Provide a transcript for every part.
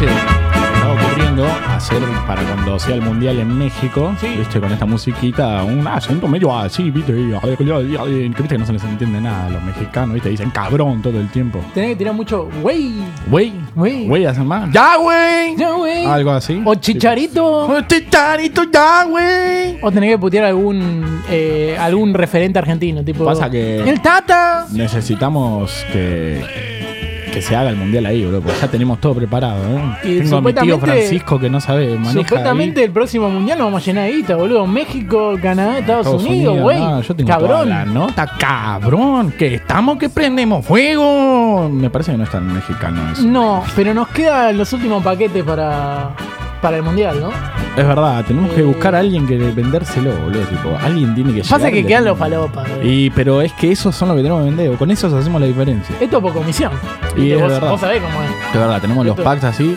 ¿viste? Estaba ocurriendo hacer para cuando sea el mundial en México, Sí. ¿viste? Con esta musiquita, un acento medio así, ¿viste? Y, a ver, que viste que no se les entiende nada a los mexicanos, ¿viste? Dicen cabrón todo el tiempo. Tenés que tirar mucho, güey. Güey, Güey. güey, hacen más. ¡Ya, güey! Ya, güey. Algo así. O chicharito. Oh, Chicharito, ya, güey. O tenés que putear algún eh, algún referente argentino, tipo. Pasa que- ¡El Tata! Necesitamos que, que se haga el mundial ahí, bro, porque ya tenemos todo preparado, ¿eh? Y Tengo a mi tío Francisco que no sabe manejar. Supuestamente el próximo mundial lo vamos a llenar de guita, boludo. México, Canadá, Estados, Estados Unidos, güey. no, yo tengo Cabrón. la nota, cabrón. Que estamos que prendemos fuego. Me parece que no es tan mexicano eso. No, pero nos quedan los últimos paquetes para, para el mundial, ¿no? Es verdad, tenemos que Eh. buscar a alguien que vendérselo, boludo. Tipo, alguien tiene que Pasa que quedan los falopas. boludo. Y, pero es que esos son los que tenemos que vender. Con esos hacemos la diferencia. Esto es por comisión. Y Viste, es vos, verdad. vos sabés cómo es. De verdad, tenemos los Esto- packs así.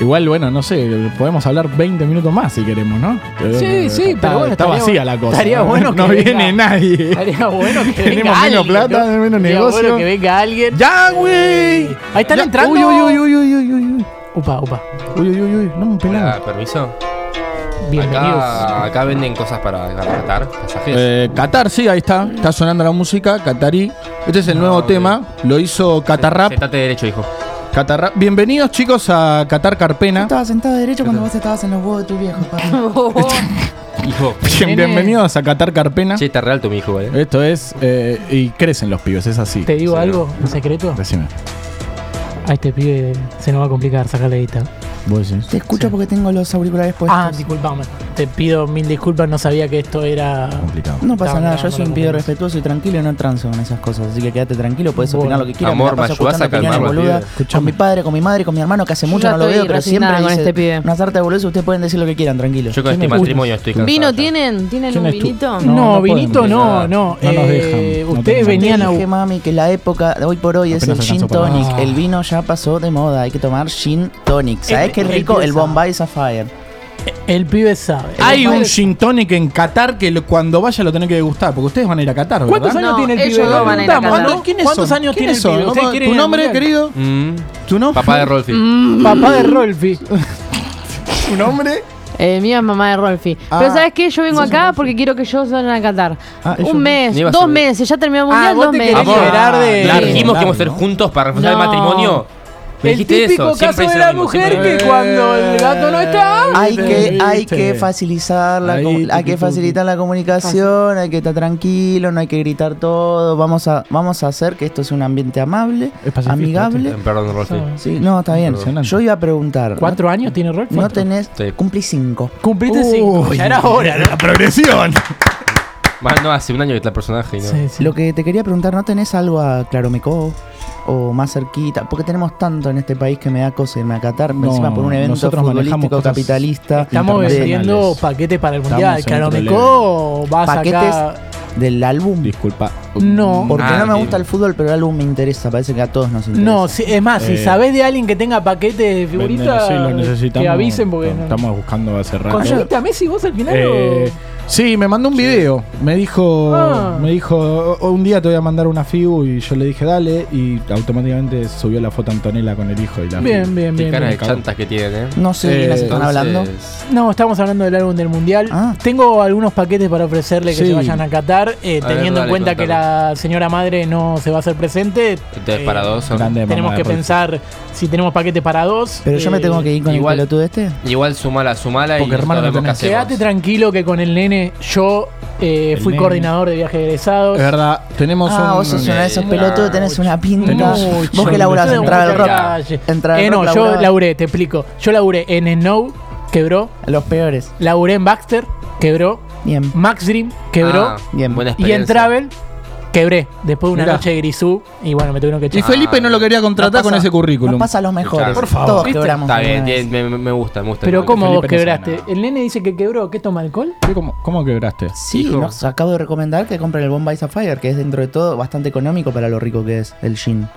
Igual, bueno, no sé, podemos hablar 20 minutos más si queremos, ¿no? Sí, sí, Está- pero bueno, Está estaría vacía la cosa. estaría ¿no? bueno que No venga- viene nadie. Estaría bueno que Tenemos venga menos alguien, plata, ¿no? menos Estaría negocio. bueno que venga alguien. ¡Ya, güey! Ahí están Ya. entrando. Uy, uy, uy, uy, uy, uy, uy. Upa, upa. Uy, uy, uy, uy. No me. Hola, permiso. Bienvenidos. Acá, acá venden cosas para, Qatar, pasajes. Eh, Qatar, sí, ahí está. Está sonando la música. Qatarí. Este es el nuevo ok. tema. Lo hizo Qatar Sentate derecho, hijo. Qatar Bienvenidos, chicos, a Qatar Carpena. Estaba sentado derecho cuando vos estabas en los huevos de tu viejo. Hijo. Bien- Bienvenidos a Qatar Carpena. Che, está real tu mi hijo, eh. Esto es. eh, y crecen los pibes, es así. ¿Te digo Sí, algo en secreto? Decime. A este pibe se nos va a complicar sacarle guita. Vos decís. Te escucho porque tengo los auriculares puestos. Ah, disculpame. Te pido mil disculpas, no sabía que esto era. Complicado. No pasa nada, yo soy un pibe respetuoso y tranquilo y no transo con esas cosas. Así que quédate tranquilo, puedes Bueno. opinar lo que quieras. Amor, me la paso ¿me ayudás a escuchando calmar opiniones boludas? Con mi padre, con mi madre, con mi hermano, que hace mucho no lo veo, pero siempre con dice este pibe. una sarta de boludeces, ustedes pueden decir lo que quieran, tranquilo. Yo con este matrimonio estoy cansado. ¿Vino tienen? ¿Tienen ¿Quién un vinito? No, No, no vinito no, no. No nos Eh, dejan, ustedes venían a. dije, mami, que la época de hoy por hoy es el gin tonic. El vino ya pasó de moda, hay que tomar gin tonic. ¿Sabes El- qué rico? El. Bombay Sapphire. El pibe sabe. Hay un gin tonic en Qatar que lo- cuando vaya lo tenés que degustar, porque ustedes van a ir a Qatar, ¿verdad? ¿Cuántos años No, tiene el ellos pibe? no van a ir a Preguntamos, Qatar. ¿no? ¿Quiénes ¿Cuántos son? años tiene ¿Quiénes el son? pibe? ¿Ustedes Vamos- quieren ¿Tu ir al nombre, mundial? querido? Mm, ¿Tu nombre? papá de Rolfi. Mm, Papá de Rolfi. ¿Tu nombre? Eh, mía es mamá de Rolfi. Ah. Pero ¿sabes qué? Yo vengo acá porque quiero que ellos vayan a Qatar. Ah, ellos- un mes, Ni iba a dos meses, ya terminó el Ah, mundial, vos dos te meses. querés Amor, liberar de. La Sí. dijimos que íbamos a ser juntos para reforzar el No. matrimonio. El típico eso. Caso de la mismo, mujer que cuando el gato no está. Hay que, hay que facilitar la, Ahí, hay que facilitar la comunicación, hay que estar tranquilo, no hay que gritar todo. Vamos a, vamos a hacer que esto sea un ambiente amable, amigable. Eh, Perdón, Rolfi. Sí, no, está bien. Yo iba a preguntar. ¿Cuatro años tiene Rolfi? No, tenés. Sí. Cumplí cinco. Cumpliste cinco. Uy, Ya era hora, ¿no? La progresión. Más no, hace un año que está el personaje y no. Sí, sí. Lo que te quería preguntar, ¿no tenés algo a Claromecó? O más cerquita, porque tenemos tanto en este país que me da cosa irme a Qatar, No, encima por un evento nosotros futbolístico capitalista Estamos vendiendo paquetes para el mundial. Estamos en Claro, otro Meco va a Paquetes del álbum. Disculpa. No. Porque Ah, no me ok. gusta el fútbol, pero el álbum me interesa, parece que a todos nos interesa. No, sí, es más, si Eh, sabés de alguien que tenga paquetes de figuritas, Sí, que avisen porque no. Estamos buscando hace rato. ¿Conseguiste a Messi vos al final? Eh, sí, me mandó un video. Me dijo, Ah. me dijo, "O- un día te voy a mandar una figu y yo le dije dale y automáticamente subió la foto Antonella con el hijo y la. Bien, figu. bien, Qué bien. cara bien. de chantas que tienen, eh. No sé de Eh, quiénes están hablando. No, estamos hablando del álbum del mundial. Ah. Tengo algunos paquetes para ofrecerle que Sí. se vayan a Qatar, eh, A ver, teniendo en cuenta que la señora madre no se va a hacer presente. Entonces, eh, para dos son. Grande Tenemos mamá que de pensar si tenemos paquete para dos. Pero yo me tengo que ir con igual- el pelotudo este. Igual sumala, sumala Porque y hermano no. Quédate tranquilo que con el nene yo eh, fui nene. coordinador de viaje de egresados. Es verdad, tenemos Ah, un. vos sos uno de esos eh, pelotudos, tenés una pinta. Tenemos- Vos que laburás Tenés en Travel mucha Rock. calle. En Travel Eh, Rock no, yo laburé, te explico. Yo laburé en Snow, quebró. Los peores. Laburé en Baxter, quebró. Bien. Max Dream, quebró. Ah, Bien. Buena y experiencia. en Travel, quebré. Después de una Mirá. noche de grisú. Y bueno, me tuvieron que Y echar. Felipe no lo quería contratar Nos con ese currículum. Nos pasa a los mejores. Por favor. Todos ¿Viste? quebramos. Está bien, alguna vez. bien, me, me gusta, me gusta. Pero ¿cómo vos Felipe no sabe quebraste? El nene dice que quebró. ¿Qué toma alcohol? ¿Qué, ¿Cómo, ¿Cómo quebraste? Sí, Hijo. nos acabo de recomendar que compren el Bombay Sapphire, que es dentro de todo bastante económico para lo rico que es el gin.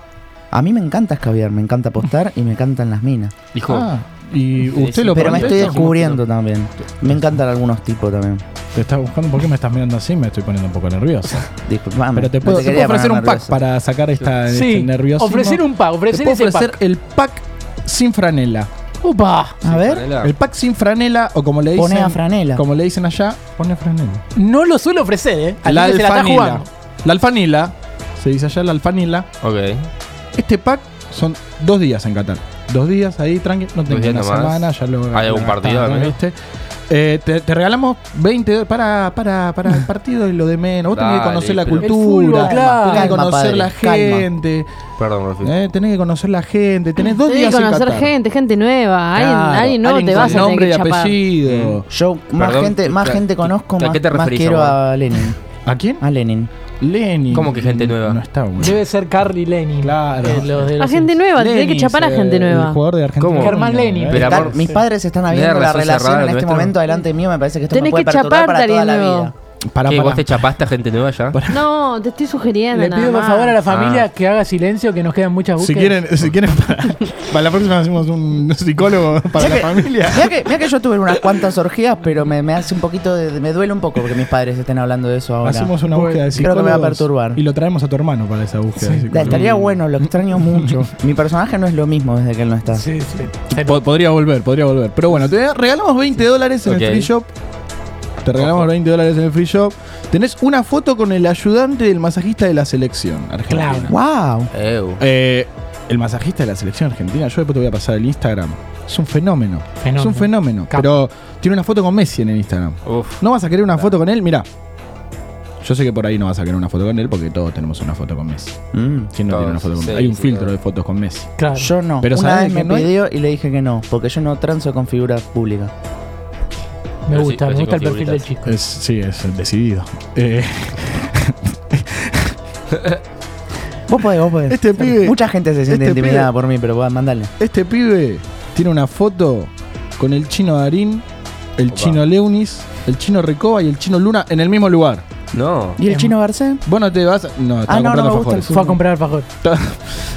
A mí me encanta escabiar, me encanta apostar y me encantan las minas. Hijo, Ah, y usted lo Pero me estoy esto? descubriendo también. Me encantan algunos tipos también. Te estás buscando, ¿por qué me estás mirando así? Me estoy poniendo un poco nervioso. Disculpame. Pero te no puedo, te ofrecer un pack para sacar esta, Sí, este nerviosismo. ofrecer un pack, Te ofrecer puedo ese ofrecer pack. el pack sin franela. Upa. A ver, Franela. El pack sin franela, o como le dicen. pone a franela. Como le dicen allá, pone franela. No lo suelo ofrecer, ¿eh? Al La que se la está alfanila. jugando. La alfanila, se dice allá la alfanila. Ok. Este pack son dos días en Qatar. Dos días ahí, tranqui. No tengo una nomás. semana, ya lo ¿Hay algún partido menos? ¿viste? Eh, te, te regalamos 20 dólares para, para, para el partido y lo de menos. Vos tenés que conocer la cultura, fútbol, claro. tenés que Calma, conocer padre, la calma. gente, Perdón, eh, tenés que conocer la gente. Tenés dos Tienes días que en conocer gente, gente nueva. Alguien, Claro, alguien nuevo alguien te vas a tener nombre que y chapar. apellido. Yo más Perdón, gente, más ¿a- gente conozco, a más, qué te más quiero a Lenin. ¿A quién? A Lenin. Lenin. ¿Cómo que gente nueva? No está bueno. Debe ser Carly Lenny. Claro. Eh, los de A los gente Sims. nueva, tenés que chapar a gente nueva. El jugador de Argentina. ¿Cómo? Germán Lenin. Eh, mis padres están ¿tenés viendo la relación en este nuestro? momento delante mío. Me parece que esto Tenés me puede que perturbar chaparte para a toda la vida. Para, ¿Qué, para. vos te chapaste a gente nueva ya? No, te estoy sugiriendo. Le nada pido por más. favor a la familia Ah. que haga silencio, que nos quedan muchas Si búsquedas. quieren, si quieren para, para la próxima hacemos un psicólogo para la familia. Mira que, mirá que yo tuve unas cuantas orgías, pero me, me hace un poquito de, me duele un poco porque mis padres estén hablando de eso ahora. Hacemos una búsqueda de creo que psicólogos. me va a perturbar. Y lo traemos a tu hermano para esa búsqueda de Da- psicólogos. Estaría bueno, lo extraño mucho. Mi personaje no es lo mismo desde que él no está. Sí, sí. Po- podría volver, podría volver. Pero bueno, te regalamos 20 dólares en el free shop. Te regalamos 20 dólares en el free shop. Tenés una foto con el ayudante del masajista de la selección argentina. Claro. ¡Wow! Eh, el masajista de la selección argentina, yo después te voy a pasar el Instagram. Es un fenómeno. Fenómeno. Es un fenómeno. Capo. Pero tiene una foto con Messi en el Instagram. Uf. ¿No vas a querer una foto con él? Mira. Yo sé que por ahí no vas a querer una foto con él porque todos tenemos una foto con Messi. Mm. ¿Quién no Todos, tiene una foto con sí, Hay un sí, filtro de fotos con Messi. Claro. Yo no. Pero Una ¿sabés vez me no pidió y le dije que no, porque yo no transo con figuras públicas. Me Pero gusta, me gusta el perfil del chico. Es, sí, es decidido. Eh, Vos podés, vos podés. Este pibe- Mucha gente se siente este intimidada pibe- por mí, pero va, mandale. este pibe tiene una foto con el chino Darín, el Opa. chino Leunis, el chino Recoba y el chino Luna en el mismo lugar. No. ¿Y el Em- chino Garcés? Vos no te vas. a- No, estaba Ah, no, no comprando me gusta el alfajores. Fue a comprar alfajor.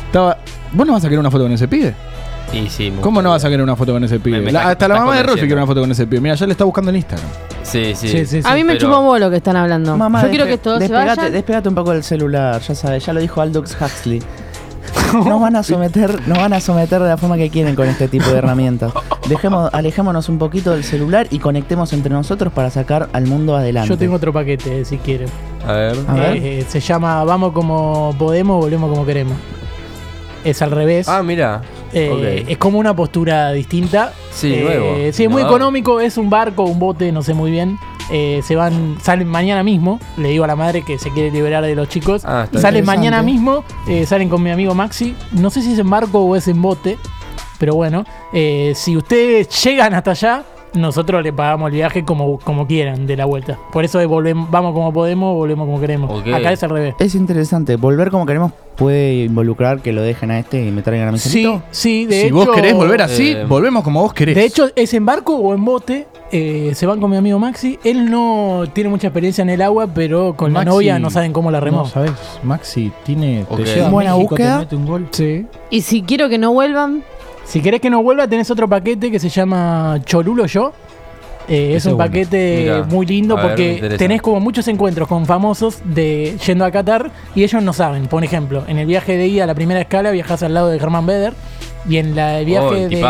Estaba- ¿Vos no vas a querer una foto con ese pibe? Y sí, me ¿Cómo no vas a querer una foto con ese pibe? Me- me La- está- hasta la mamá de Rolfi quiere una foto con ese pibe. Mira, ya le está buscando en Instagram. Sí, sí. Sí, sí, sí. A mí me pero- chupa un lo que están hablando. Mamá, Yo quiero despe- que todos se despegate, vayan. despegate un poco del celular, ya sabes, ya lo dijo Aldous Huxley. Nos van a someter, nos van a someter de la forma que quieren con este tipo de herramientas. Dejemos, alejémonos un poquito del celular y conectemos entre nosotros para sacar al mundo adelante. Yo tengo otro paquete, si quieren. A ver. A ver. Eh, se llama Vamos como podemos, volvemos como queremos. Es al revés. Ah, mira. Eh. Es como una postura distinta. Sí, Eh, nuevo. Sí, es muy económico. Es un barco, un bote, no sé muy bien. Eh, se van, salen mañana mismo. Le digo a la madre que se quiere liberar de los chicos. Ah, salen mañana mismo. salen con mi amigo Maxi. No sé si es en barco o es en bote. Pero bueno, si ustedes llegan hasta allá, nosotros le pagamos el viaje como, como quieran de la vuelta. Por eso volvemos, vamos como podemos, volvemos como queremos. Acá es al revés. Es interesante, volver como queremos puede involucrar que lo dejen a este y me traigan a mi Sí, sí, de si hecho. vos querés volver así, eh, volvemos como vos querés. De hecho, es en barco o en bote. eh, se van con mi amigo Maxi. Él no tiene mucha experiencia en el agua, pero con Maxi- la novia no saben cómo la remó. No, ¿sabes? Maxi tiene. Ok. Te lleva a Buena México, búsqueda. Te mete un gol. Sí. Y si quiero que no vuelvan, Si querés que no vuelva, tenés otro paquete que se llama Cholulo Yo. Eh, es un bueno. paquete Mirá, muy lindo ver, porque tenés como muchos encuentros con famosos de yendo a Qatar y ellos no saben. Por ejemplo, en el viaje de ida a la primera escala viajás al lado de Germán Beder y en la, el viaje Oh, de.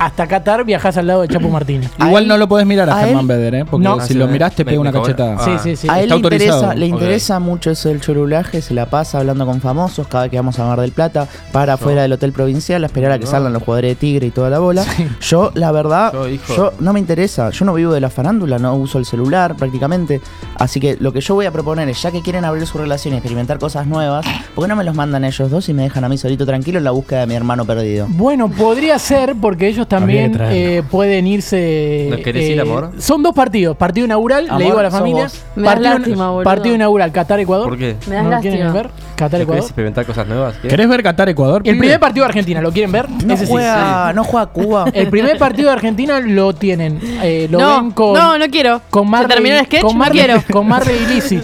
Hasta Qatar viajás al lado de Chapo Martínez. Igual no lo podés mirar a, a Germán él- Beder, ¿eh? Porque No. si lo mirás te pega una cachetada. Ah. Sí, sí, sí. A él le interesa, le interesa mucho eso del chorulaje, se la pasa hablando con famosos cada vez que vamos a Mar del Plata, para afuera del hotel provincial a esperar a que No. salgan los jugadores de Tigre y toda la bola. Yo, la verdad, yo no me interesa, yo no vivo de la farándula, no uso el celular prácticamente, así que lo que yo voy a proponer es, ya que quieren abrir su relación y experimentar cosas nuevas, ¿por qué no me los mandan ellos dos y me dejan a mí solito tranquilo en la búsqueda de mi hermano perdido? Bueno, podría ser porque ellos también eh, pueden irse. ¿Nos querés eh, ir, amor? Son dos partidos. Partido inaugural, Amor, le digo a la familia. das partido, lástima, boludo. partido inaugural, Qatar-Ecuador. ¿Por qué? me das ¿No lo quieren ver? ¿No Qatar-Ecuador. querés experimentar cosas nuevas? ¿Qué? ¿Querés ver Qatar-Ecuador? El primer partido de Argentina, ¿lo quieren ver? No Ese sí. juega, no juega Cuba. El primer partido de Argentina lo tienen. eh, lo no, ven con. no, no quiero. Con ¿Se Marley, terminó el sketch? Con no Marley, quiero. con Marley y Lizzy.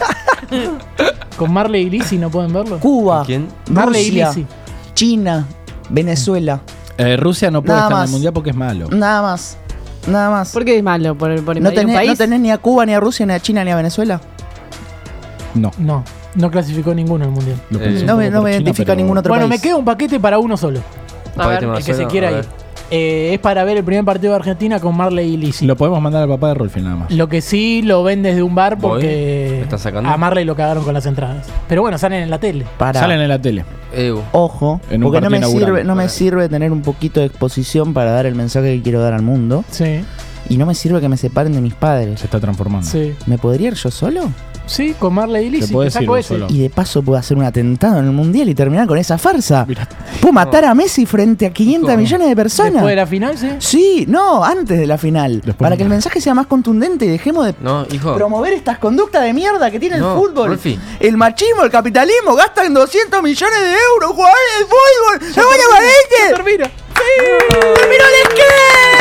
con Marley y Lizzy, ¿no pueden verlo? Cuba, ¿Quién? Marley y Lizzy. China, Venezuela, Eh, Rusia no puede Nada estar en más. el mundial porque es malo. nada más. Nada más. ¿Por qué es malo? ¿Por, por ¿No invadir un tenés, país? ¿No tenés ni a Cuba, ni a Rusia, ni a China, ni a Venezuela? No. No, no clasificó ninguno al mundial. Lo Eh, pensé un no me, poco no por me China, identifica pero- ningún otro Bueno, me queda un paquete para uno solo. A ver, el que se quiera ir. eh, es para ver el primer partido de Argentina con Marley y Lizzy. Lo Lo, podemos mandar al papá de Rolfi nada más. que sí lo ven desde un bar Voy. porque ¿Me estás sacando? a Marley lo cagaron con las entradas. Pero bueno, salen en la tele. Para. Salen en la tele. Ew. Ojo, En un porque no me, inaugural. sirve, no me sirve tener un poquito de exposición para dar el mensaje que quiero dar al mundo. Sí, Y no me sirve que me separen de mis padres. Se está transformando. sí. ¿Me podría ir yo solo? Sí, con Marley y Lizzy. Ese. Y de paso puedo hacer un atentado en el mundial y terminar con esa farsa. Mirá. Puedo matar a Messi frente a 500 Hijo. millones de personas. Después de la final, sí. Sí, no, antes de la final. Después para que el mensaje sea más contundente y dejemos de No, hijo. promover estas conductas de mierda que tiene No, el fútbol. Rolfi. El machismo, el capitalismo, gastan 200 millones de euros jugadores de fútbol. ¡Se van a Termina. ¡Terminó el esquema!